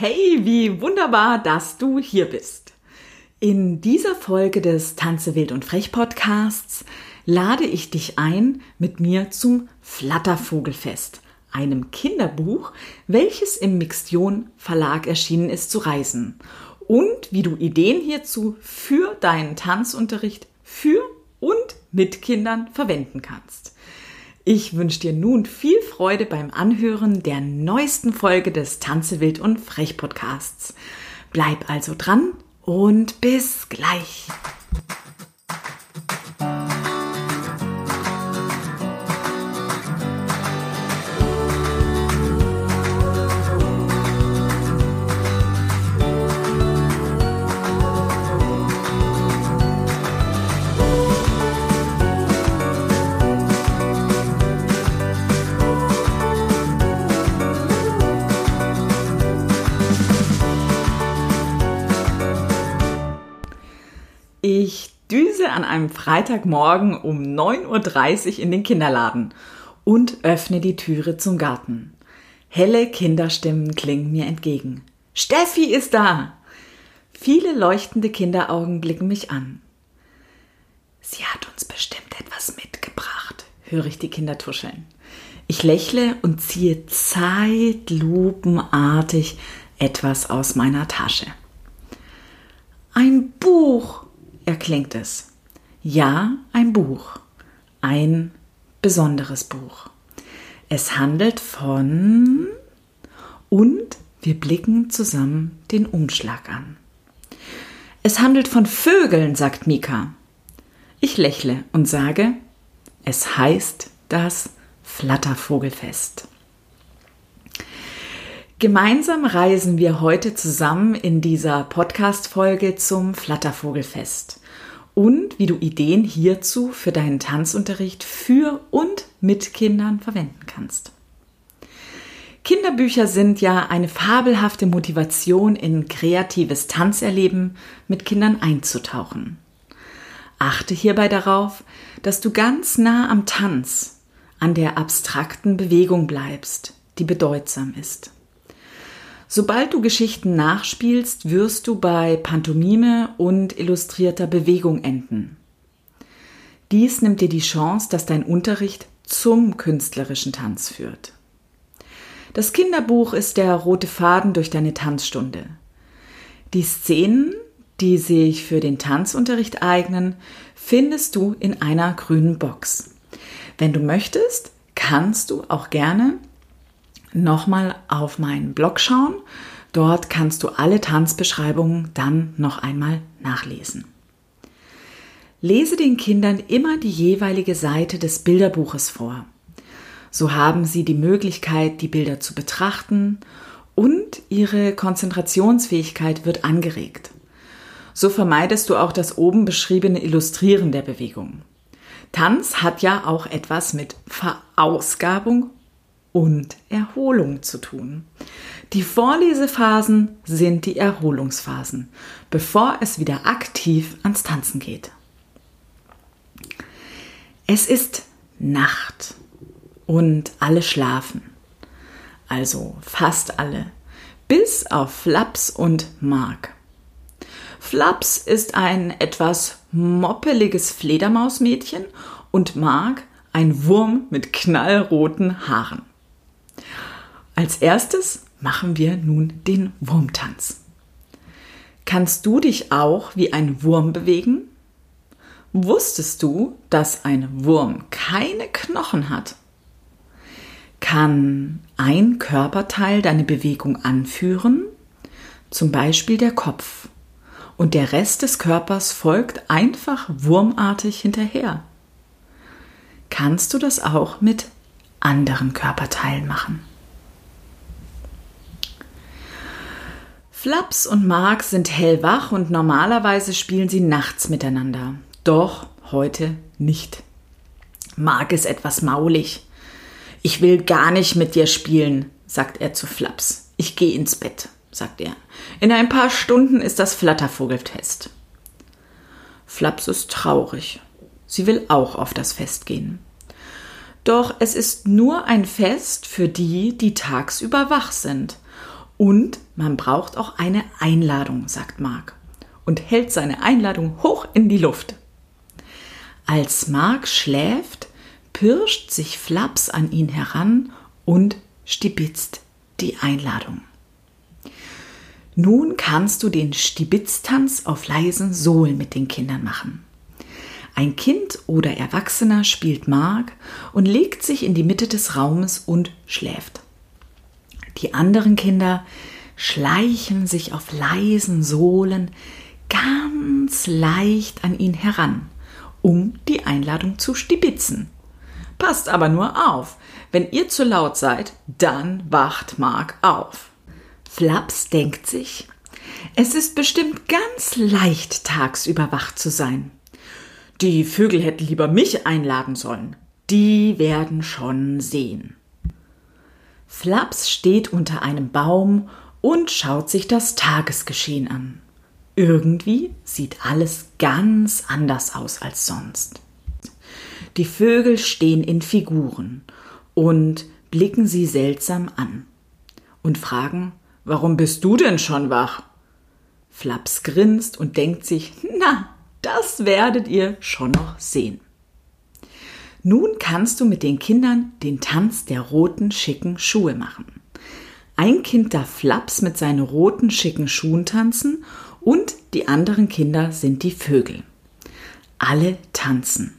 Hey, wie wunderbar, dass du hier bist. In dieser Folge des Tanze wild und frech Podcasts lade ich dich ein, mit mir zum Flattervogelfest, einem Kinderbuch, welches im Mixtion Verlag erschienen ist, zu reisen und wie du Ideen hierzu für deinen Tanzunterricht für und mit Kindern verwenden kannst. Ich wünsche dir nun viel Freude beim Anhören der neuesten Folge des Tanze wild und frech Podcasts. Bleib also dran und bis gleich. Düse an einem Freitagmorgen um 9.30 Uhr in den Kinderladen und öffne die Türe zum Garten. Helle Kinderstimmen klingen mir entgegen. Steffi ist da! Viele leuchtende Kinderaugen blicken mich an. Sie hat uns bestimmt etwas mitgebracht, höre ich die Kinder tuscheln. Ich lächle und ziehe zeitlupenartig etwas aus meiner Tasche. Ein Buch, erklingt es. Ja, ein Buch. Ein besonderes Buch. Es handelt von und wir blicken zusammen den Umschlag an. Es handelt von Vögeln, sagt Mika. Ich lächle und sage, es heißt das Flattervogelfest. Gemeinsam reisen wir heute zusammen in dieser Podcast-Folge zum Flattervogelfest und wie du Ideen hierzu für deinen Tanzunterricht für und mit Kindern verwenden kannst. Kinderbücher sind ja eine fabelhafte Motivation, in kreatives Tanzerleben mit Kindern einzutauchen. Achte hierbei darauf, dass du ganz nah am Tanz, an der abstrakten Bewegung bleibst, die bedeutsam ist. Sobald du Geschichten nachspielst, wirst du bei Pantomime und illustrierter Bewegung enden. Dies nimmt dir die Chance, dass dein Unterricht zum künstlerischen Tanz führt. Das Kinderbuch ist der rote Faden durch deine Tanzstunde. Die Szenen, die sich für den Tanzunterricht eignen, findest du in einer grünen Box. Wenn du möchtest, kannst du auch gerne nochmal auf meinen Blog schauen. Dort kannst du alle Tanzbeschreibungen dann noch einmal nachlesen. Lese den Kindern immer die jeweilige Seite des Bilderbuches vor. So haben sie die Möglichkeit, die Bilder zu betrachten und ihre Konzentrationsfähigkeit wird angeregt. So vermeidest du auch das oben beschriebene Illustrieren der Bewegung. Tanz hat ja auch etwas mit Verausgabung und Erholung zu tun. Die Vorlesephasen sind die Erholungsphasen, bevor es wieder aktiv ans Tanzen geht. Es ist Nacht und alle schlafen. Also fast alle, bis auf Flaps und Mark. Flaps ist ein etwas moppeliges Fledermausmädchen und Mark ein Wurm mit knallroten Haaren. Als erstes machen wir nun den Wurmtanz. Kannst du dich auch wie ein Wurm bewegen? Wusstest du, dass ein Wurm keine Knochen hat? Kann ein Körperteil deine Bewegung anführen? Zum Beispiel der Kopf. Und der Rest des Körpers folgt einfach wurmartig hinterher. Kannst du das auch mit anderen Körperteilen machen? Flaps und Mark sind hellwach und normalerweise spielen sie nachts miteinander. Doch heute nicht. Mark ist etwas maulig. Ich will gar nicht mit dir spielen, sagt er zu Flaps. Ich gehe ins Bett, sagt er. In ein paar Stunden ist das Flattervogelfest. Flaps ist traurig. Sie will auch auf das Fest gehen. Doch es ist nur ein Fest für die, die tagsüber wach sind Und man braucht auch eine Einladung, sagt Mark und hält seine Einladung hoch in die Luft. Als Mark schläft, pirscht sich Flaps an ihn heran und stibitzt die Einladung. Nun kannst du den Stibitztanz auf leisen Sohlen mit den Kindern machen. Ein Kind oder Erwachsener spielt Mark und legt sich in die Mitte des Raumes und schläft. Die anderen Kinder schleichen sich auf leisen Sohlen ganz leicht an ihn heran, um die Einladung zu stibitzen. Passt aber nur auf, wenn ihr zu laut seid, dann wacht Mark auf. Flaps denkt sich, es ist bestimmt ganz leicht, tagsüber wach zu sein. Die Vögel hätten lieber mich einladen sollen. Die werden schon sehen. Flaps steht unter einem Baum und schaut sich das Tagesgeschehen an. Irgendwie sieht alles ganz anders aus als sonst. Die Vögel stehen in Figuren und blicken sie seltsam an und fragen, Warum bist du denn schon wach? Flaps grinst und denkt sich, na, das werdet ihr schon noch sehen. Nun kannst du mit den Kindern den Tanz der roten schicken Schuhe machen. Ein Kind darf Flaps mit seinen roten schicken Schuhen tanzen und die anderen Kinder sind die Vögel. Alle tanzen.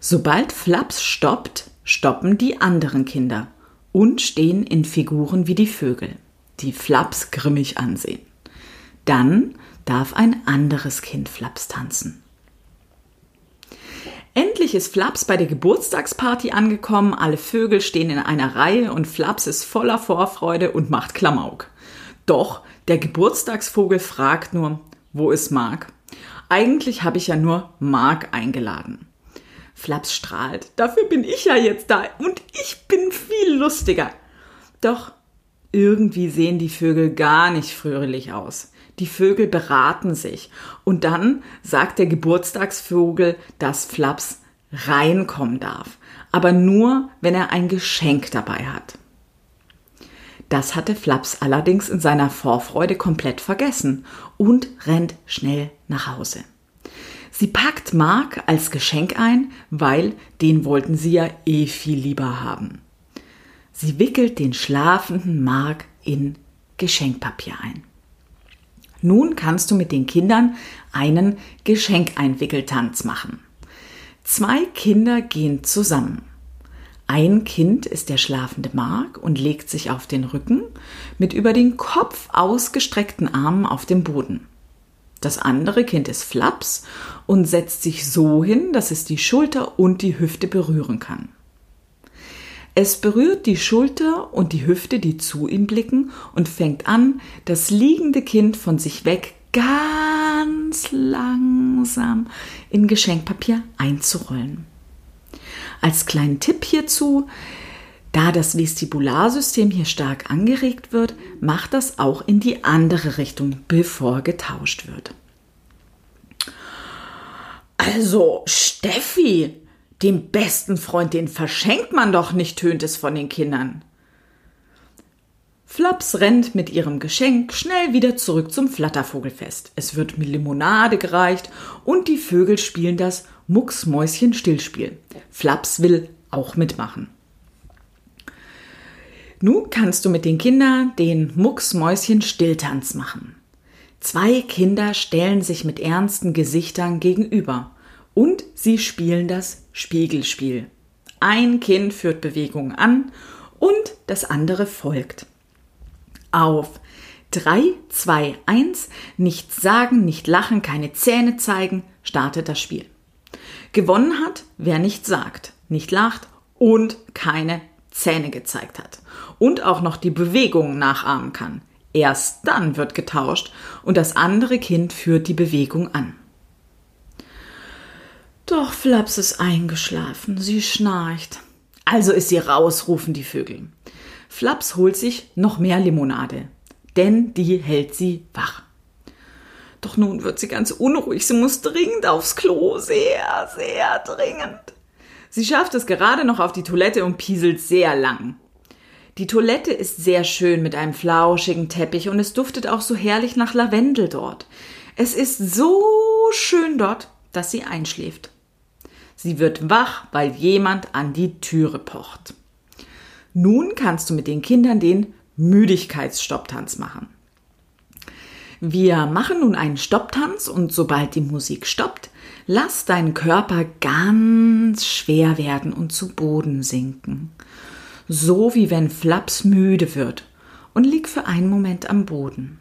Sobald Flaps stoppt, stoppen die anderen Kinder und stehen in Figuren wie die Vögel die Flaps grimmig ansehen. Dann darf ein anderes Kind Flaps tanzen. Endlich ist Flaps bei der Geburtstagsparty angekommen, alle Vögel stehen in einer Reihe und Flaps ist voller Vorfreude und macht Klamauk. Doch der Geburtstagsvogel fragt nur, wo ist Mark? Eigentlich habe ich ja nur Mark eingeladen. Flaps strahlt, dafür bin ich ja jetzt da und ich bin viel lustiger. Doch irgendwie sehen die Vögel gar nicht fröhlich aus. Die Vögel beraten sich. Und dann sagt der Geburtstagsvogel, dass Flaps reinkommen darf. Aber nur, wenn er ein Geschenk dabei hat. Das hatte Flaps allerdings in seiner Vorfreude komplett vergessen und rennt schnell nach Hause. Sie packt Mark als Geschenk ein, weil den wollten sie ja eh viel lieber haben. Sie wickelt den schlafenden Mark in Geschenkpapier ein. Nun kannst du mit den Kindern einen Geschenkeinwickeltanz machen. Zwei Kinder gehen zusammen. Ein Kind ist der schlafende Mark und legt sich auf den Rücken mit über den Kopf ausgestreckten Armen auf dem Boden. Das andere Kind ist Flaps und setzt sich so hin, dass es die Schulter und die Hüfte berühren kann. Es berührt die Schulter und die Hüfte, die zu ihm blicken, und fängt an, das liegende Kind von sich weg ganz langsam in Geschenkpapier einzurollen. Als kleinen Tipp hierzu, da das Vestibularsystem hier stark angeregt wird, macht das auch in die andere Richtung, bevor getauscht wird. Also, Steffi, dem besten Freund, den verschenkt man doch nicht, tönt es von den Kindern. Flaps rennt mit ihrem Geschenk schnell wieder zurück zum Flattervogelfest. Es wird mit Limonade gereicht und die Vögel spielen das Mucksmäuschen-Stillspiel. Flaps will auch mitmachen. Nun kannst du mit den Kindern den Mucksmäuschen-Stilltanz machen. Zwei Kinder stellen sich mit ernsten Gesichtern gegenüber und sie spielen das Spiegelspiel. Ein Kind führt Bewegungen an und das andere folgt. Auf 3, 2, 1, nichts sagen, nicht lachen, keine Zähne zeigen, startet das Spiel. Gewonnen hat, wer nichts sagt, nicht lacht und keine Zähne gezeigt hat und auch noch die Bewegungen nachahmen kann. Erst dann wird getauscht und das andere Kind führt die Bewegung an. Doch Flaps ist eingeschlafen, sie schnarcht. Also ist sie raus, rufen die Vögel. Flaps holt sich noch mehr Limonade, denn die hält sie wach. Doch nun wird sie ganz unruhig, sie muss dringend aufs Klo, sehr, sehr dringend. Sie schafft es gerade noch auf die Toilette und pieselt sehr lang. Die Toilette ist sehr schön mit einem flauschigen Teppich und es duftet auch so herrlich nach Lavendel dort. Es ist so schön dort, dass sie einschläft. Sie wird wach, weil jemand an die Türe pocht. Nun kannst du mit den Kindern den Müdigkeitsstopptanz machen. Wir machen nun einen Stopptanz und sobald die Musik stoppt, lass deinen Körper ganz schwer werden und zu Boden sinken. So wie wenn Flaps müde wird und lieg für einen Moment am Boden.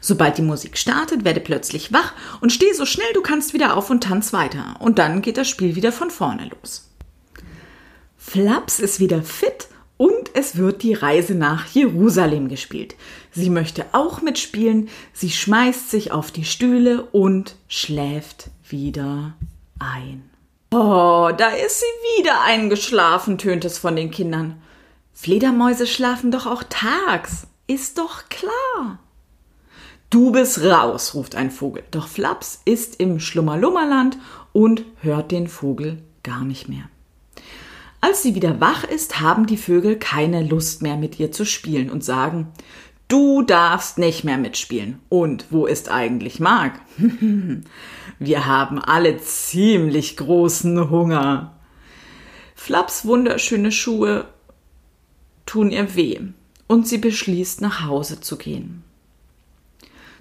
Sobald die Musik startet, werde plötzlich wach und steh so schnell du kannst wieder auf und tanz weiter. Und dann geht das Spiel wieder von vorne los. Flaps ist wieder fit und es wird die Reise nach Jerusalem gespielt. Sie möchte auch mitspielen, sie schmeißt sich auf die Stühle und schläft wieder ein. Oh, da ist sie wieder eingeschlafen, tönt es von den Kindern. Fledermäuse schlafen doch auch tags, ist doch klar. Du bist raus, ruft ein Vogel. Doch Flaps ist im Schlummerlummerland und hört den Vogel gar nicht mehr. Als sie wieder wach ist, haben die Vögel keine Lust mehr mit ihr zu spielen und sagen, du darfst nicht mehr mitspielen. Und wo ist eigentlich Mark? Wir haben alle ziemlich großen Hunger. Flaps wunderschöne Schuhe tun ihr weh und sie beschließt nach Hause zu gehen.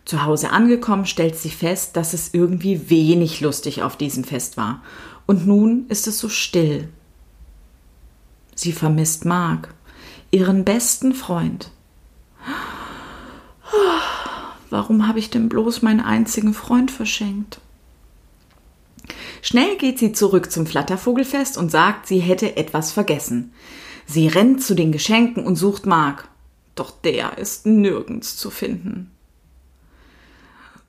Zu Hause angekommen stellt sie fest, dass es irgendwie wenig lustig auf diesem Fest war. Und nun ist es so still. Sie vermisst Mark, ihren besten Freund. Warum habe ich denn bloß meinen einzigen Freund verschenkt? Schnell geht sie zurück zum Flattervogelfest und sagt, sie hätte etwas vergessen. Sie rennt zu den Geschenken und sucht Mark. Doch der ist nirgends zu finden.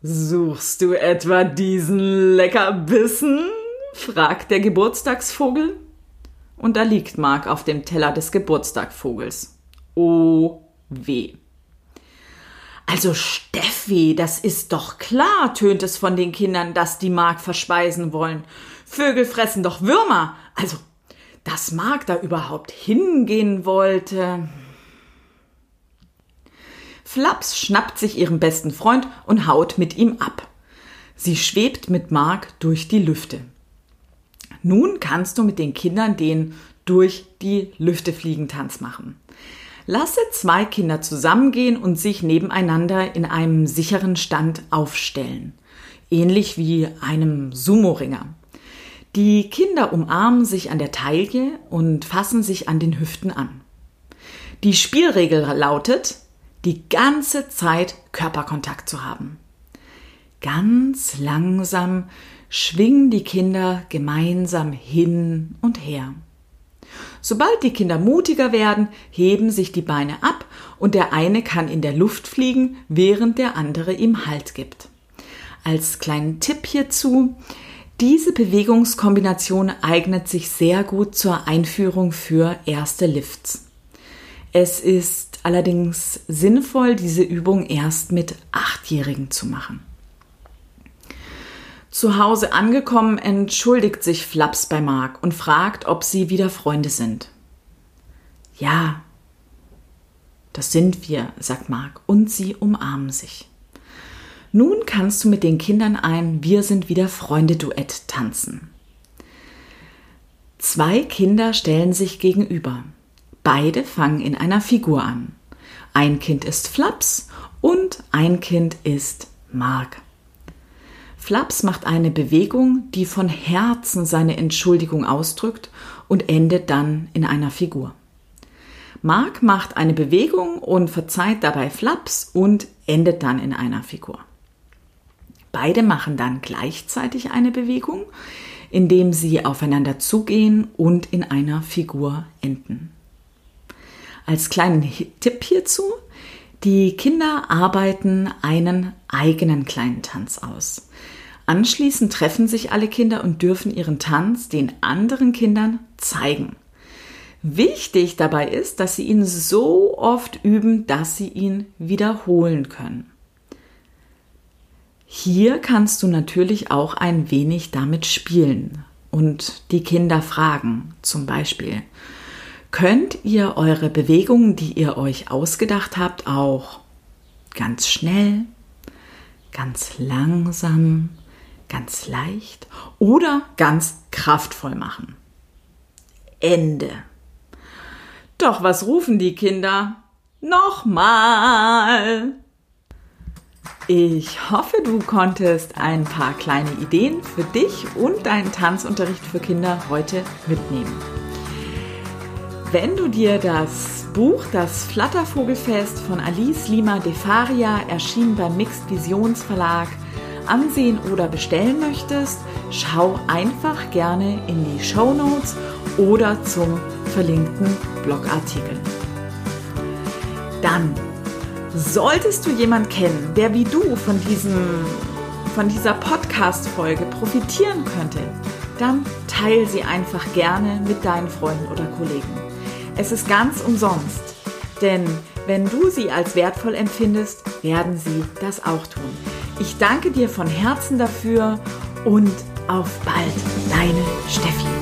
Suchst du etwa diesen Leckerbissen? fragt der Geburtstagsvogel. Und da liegt Mark auf dem Teller des Geburtstagsvogels. Oh weh. Also Steffi, das ist doch klar, tönt es von den Kindern, dass die Mark verspeisen wollen. Vögel fressen doch Würmer. Also, dass Mark da überhaupt hingehen wollte. Flaps schnappt sich ihren besten Freund und haut mit ihm ab. Sie schwebt mit Mark durch die Lüfte. Nun kannst du mit den Kindern den durch die Lüfte fliegen Tanz machen. Lasse zwei Kinder zusammengehen und sich nebeneinander in einem sicheren Stand aufstellen. Ähnlich wie einem Sumo-Ringer. Die Kinder umarmen sich an der Taille und fassen sich an den Hüften an. Die Spielregel lautet, die ganze Zeit Körperkontakt zu haben. Ganz langsam schwingen die Kinder gemeinsam hin und her. Sobald die Kinder mutiger werden, heben sich die Beine ab und der eine kann in der Luft fliegen, während der andere ihm Halt gibt. Als kleinen Tipp hierzu, diese Bewegungskombination eignet sich sehr gut zur Einführung für erste Lifts. Es ist allerdings sinnvoll, diese Übung erst mit Achtjährigen zu machen. Zu Hause angekommen, entschuldigt sich Flaps bei Mark und fragt, ob sie wieder Freunde sind. Ja, das sind wir, sagt Mark, und sie umarmen sich. Nun kannst du mit den Kindern ein Wir sind wieder Freunde-Duett tanzen. Zwei Kinder stellen sich gegenüber. Beide fangen in einer Figur an. Ein Kind ist Flaps und ein Kind ist Mark. Flaps macht eine Bewegung, die von Herzen seine Entschuldigung ausdrückt und endet dann in einer Figur. Mark macht eine Bewegung und verzeiht dabei Flaps und endet dann in einer Figur. Beide machen dann gleichzeitig eine Bewegung, indem sie aufeinander zugehen und in einer Figur enden. Als kleinen Tipp hierzu, die Kinder arbeiten einen eigenen kleinen Tanz aus. Anschließend treffen sich alle Kinder und dürfen ihren Tanz den anderen Kindern zeigen. Wichtig dabei ist, dass sie ihn so oft üben, dass sie ihn wiederholen können. Hier kannst du natürlich auch ein wenig damit spielen und die Kinder fragen, zum Beispiel, könnt ihr eure Bewegungen, die ihr euch ausgedacht habt, auch ganz schnell, ganz langsam, ganz leicht oder ganz kraftvoll machen. Ende. Doch was rufen die Kinder? Nochmal! Ich hoffe, du konntest ein paar kleine Ideen für dich und deinen Tanzunterricht für Kinder heute mitnehmen. Wenn du dir das Buch Das Flattervogelfest von Alice Lima de Faria erschienen beim Mixed Visions Verlag ansehen oder bestellen möchtest, schau einfach gerne in die Show Notes oder zum verlinkten Blogartikel. Dann solltest du jemanden kennen, der wie du von, diesem, von dieser Podcast-Folge profitieren könnte, dann teile sie einfach gerne mit deinen Freunden oder Kollegen. Es ist ganz umsonst, denn wenn du sie als wertvoll empfindest, werden sie das auch tun. Ich danke dir von Herzen dafür und auf bald, deine Steffi.